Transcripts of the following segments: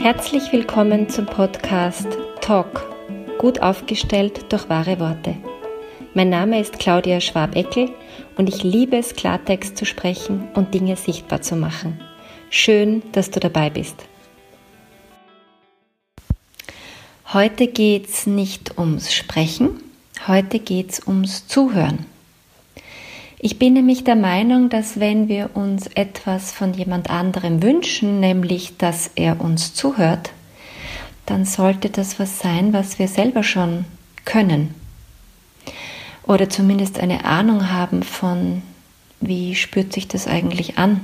Herzlich willkommen zum Podcast Talk, gut aufgestellt durch wahre Worte. Mein Name ist Claudia Schwab-Eckel und ich liebe es, Klartext zu sprechen und Dinge sichtbar zu machen. Schön, dass du dabei bist. Heute geht es nicht ums Sprechen, heute geht es ums Zuhören. Ich bin nämlich der Meinung, dass wenn wir uns etwas von jemand anderem wünschen, nämlich dass er uns zuhört, dann sollte das was sein, was wir selber schon können. Oder zumindest eine Ahnung haben von, wie spürt sich das eigentlich an,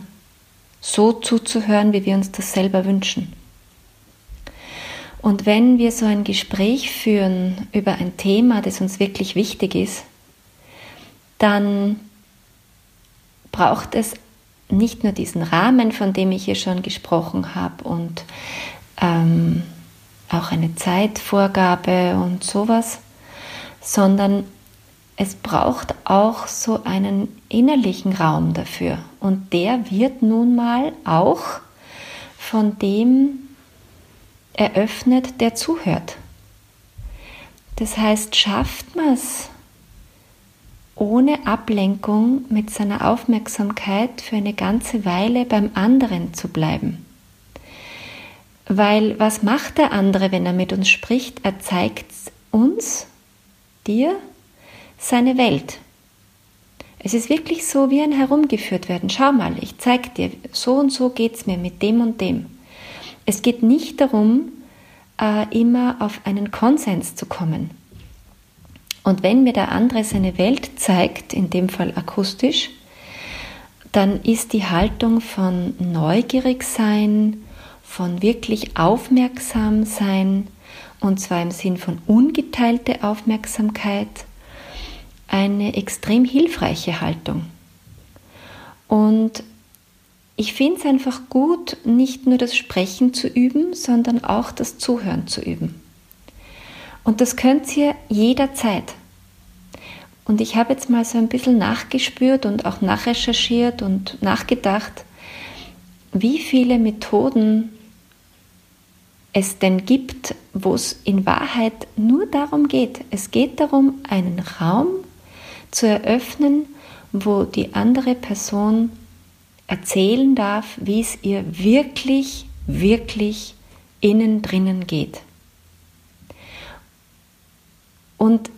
so zuzuhören, wie wir uns das selber wünschen. Und wenn wir so ein Gespräch führen über ein Thema, das uns wirklich wichtig ist, dann braucht es nicht nur diesen Rahmen, von dem ich hier schon gesprochen habe, und ähm, auch eine Zeitvorgabe und sowas, sondern es braucht auch so einen innerlichen Raum dafür. Und der wird nun mal auch von dem eröffnet, der zuhört. Das heißt, schafft man es, ohne Ablenkung mit seiner Aufmerksamkeit für eine ganze Weile beim anderen zu bleiben. Weil was macht der andere, wenn er mit uns spricht? Er zeigt uns, dir, seine Welt. Es ist wirklich so wie ein Herumgeführt werden. Schau mal, ich zeig dir, so und so geht es mir mit dem und dem. Es geht nicht darum, äh, immer auf einen Konsens zu kommen. Und wenn mir der andere seine Welt zeigt, in dem Fall akustisch, dann ist die Haltung von neugierig sein, von wirklich aufmerksam sein, und zwar im Sinn von ungeteilte Aufmerksamkeit, eine extrem hilfreiche Haltung. Und ich finde es einfach gut, nicht nur das Sprechen zu üben, sondern auch das Zuhören zu üben. Und das könnt ihr jederzeit. Und ich habe jetzt mal so ein bisschen nachgespürt und auch nachrecherchiert und nachgedacht, wie viele Methoden es denn gibt, wo es in Wahrheit nur darum geht. Es geht darum, einen Raum zu eröffnen, wo die andere Person erzählen darf, wie es ihr wirklich, wirklich innen drinnen geht. Und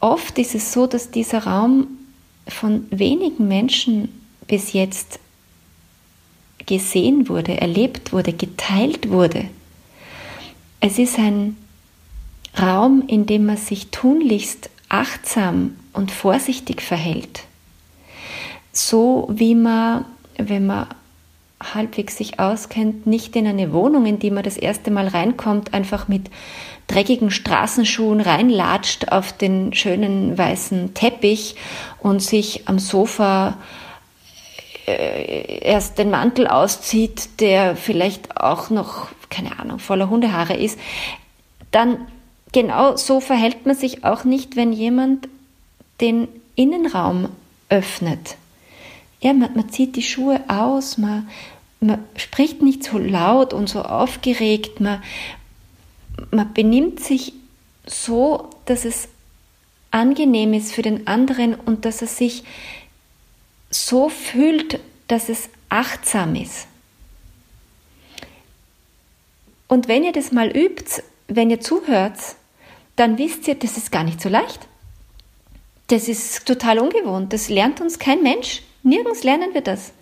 oft ist es so, dass dieser Raum von wenigen Menschen bis jetzt gesehen wurde, erlebt wurde, geteilt wurde. Es ist ein Raum, in dem man sich tunlichst achtsam und vorsichtig verhält. So wie man, wenn man halbwegs sich auskennt, nicht in eine Wohnung, in die man das erste Mal reinkommt, einfach mit dreckigen Straßenschuhen reinlatscht auf den schönen weißen Teppich und sich am Sofa äh, erst den Mantel auszieht, der vielleicht auch noch, keine Ahnung, voller Hundehaare ist, dann genau so verhält man sich auch nicht, wenn jemand den Innenraum öffnet. Ja, man, man zieht die Schuhe aus, man, man spricht nicht so laut und so aufgeregt, man, man benimmt sich so, dass es angenehm ist für den anderen und dass er sich so fühlt, dass es achtsam ist. Und wenn ihr das mal übt, wenn ihr zuhört, dann wisst ihr, das ist gar nicht so leicht. Das ist total ungewohnt. Das lernt uns kein Mensch. Nirgends lernen wir das.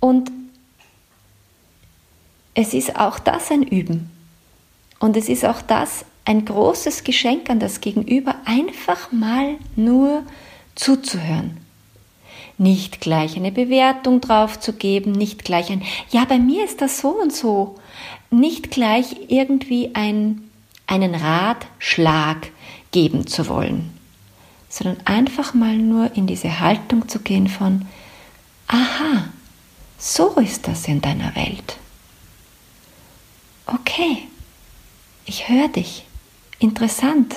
Und es ist auch das ein Üben. Und es ist auch das ein großes Geschenk an das Gegenüber, einfach mal nur zuzuhören. Nicht gleich eine Bewertung drauf zu geben, nicht gleich ein, ja, bei mir ist das so und so, nicht gleich irgendwie ein, einen Ratschlag geben zu wollen, sondern einfach mal nur in diese Haltung zu gehen von, aha, so ist das in deiner Welt. Okay, ich höre dich. Interessant.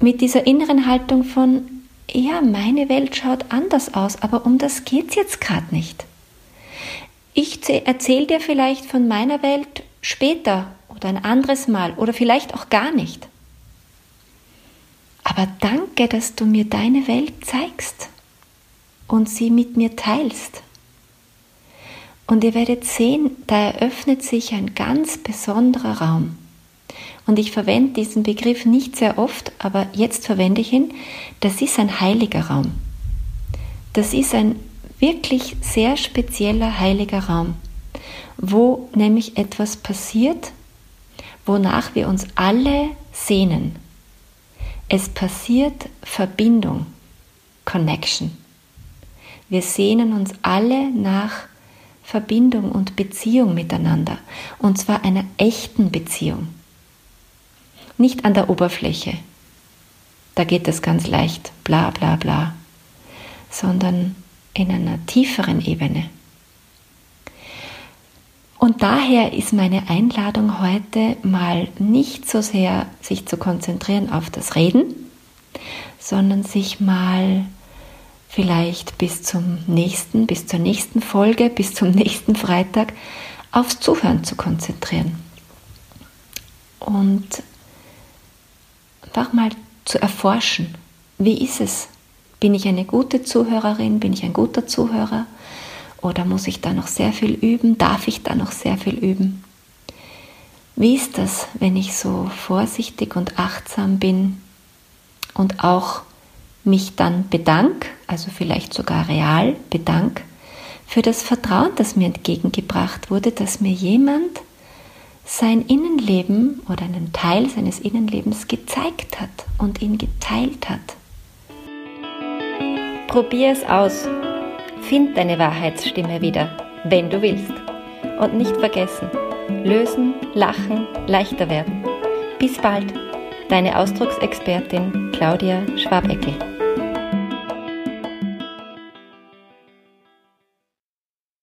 Mit dieser inneren Haltung von, ja, meine Welt schaut anders aus, aber um das geht es jetzt gerade nicht. ich erzähle dir vielleicht von meiner Welt später oder ein anderes Mal oder vielleicht auch gar nicht. Aber danke, dass du mir deine Welt zeigst und sie mit mir teilst. Und ihr werdet sehen, da eröffnet sich ein ganz besonderer Raum. Und ich verwende diesen Begriff nicht sehr oft, aber jetzt verwende ich ihn. Das ist ein heiliger Raum. Das ist ein wirklich sehr spezieller heiliger Raum, wo nämlich etwas passiert, wonach wir uns alle sehnen. Es passiert Verbindung, Connection. Wir sehnen uns alle nach Verbindung und Beziehung miteinander, und zwar einer echten Beziehung. Nicht an der Oberfläche, da geht es ganz leicht, bla bla bla, sondern in einer tieferen Ebene. Und daher ist meine Einladung heute mal nicht so sehr sich zu konzentrieren auf das Reden, sondern sich mal vielleicht bis zum nächsten, bis zur nächsten Folge, bis zum nächsten Freitag aufs Zuhören zu konzentrieren. Und einfach mal zu erforschen, wie ist es? Bin ich eine gute Zuhörerin? Bin ich ein guter Zuhörer? Oder muss ich da noch sehr viel üben? Darf ich da noch sehr viel üben? Wie ist das, wenn ich so vorsichtig und achtsam bin und auch mich dann bedank, also vielleicht sogar real bedank, für das Vertrauen, das mir entgegengebracht wurde, dass mir jemand sein Innenleben oder einen Teil seines Innenlebens gezeigt hat und ihn geteilt hat. Probier es aus. Find deine Wahrheitsstimme wieder, wenn du willst. Und nicht vergessen, lösen, lachen, leichter werden. Bis bald, deine Ausdrucksexpertin Claudia Schwabeckel.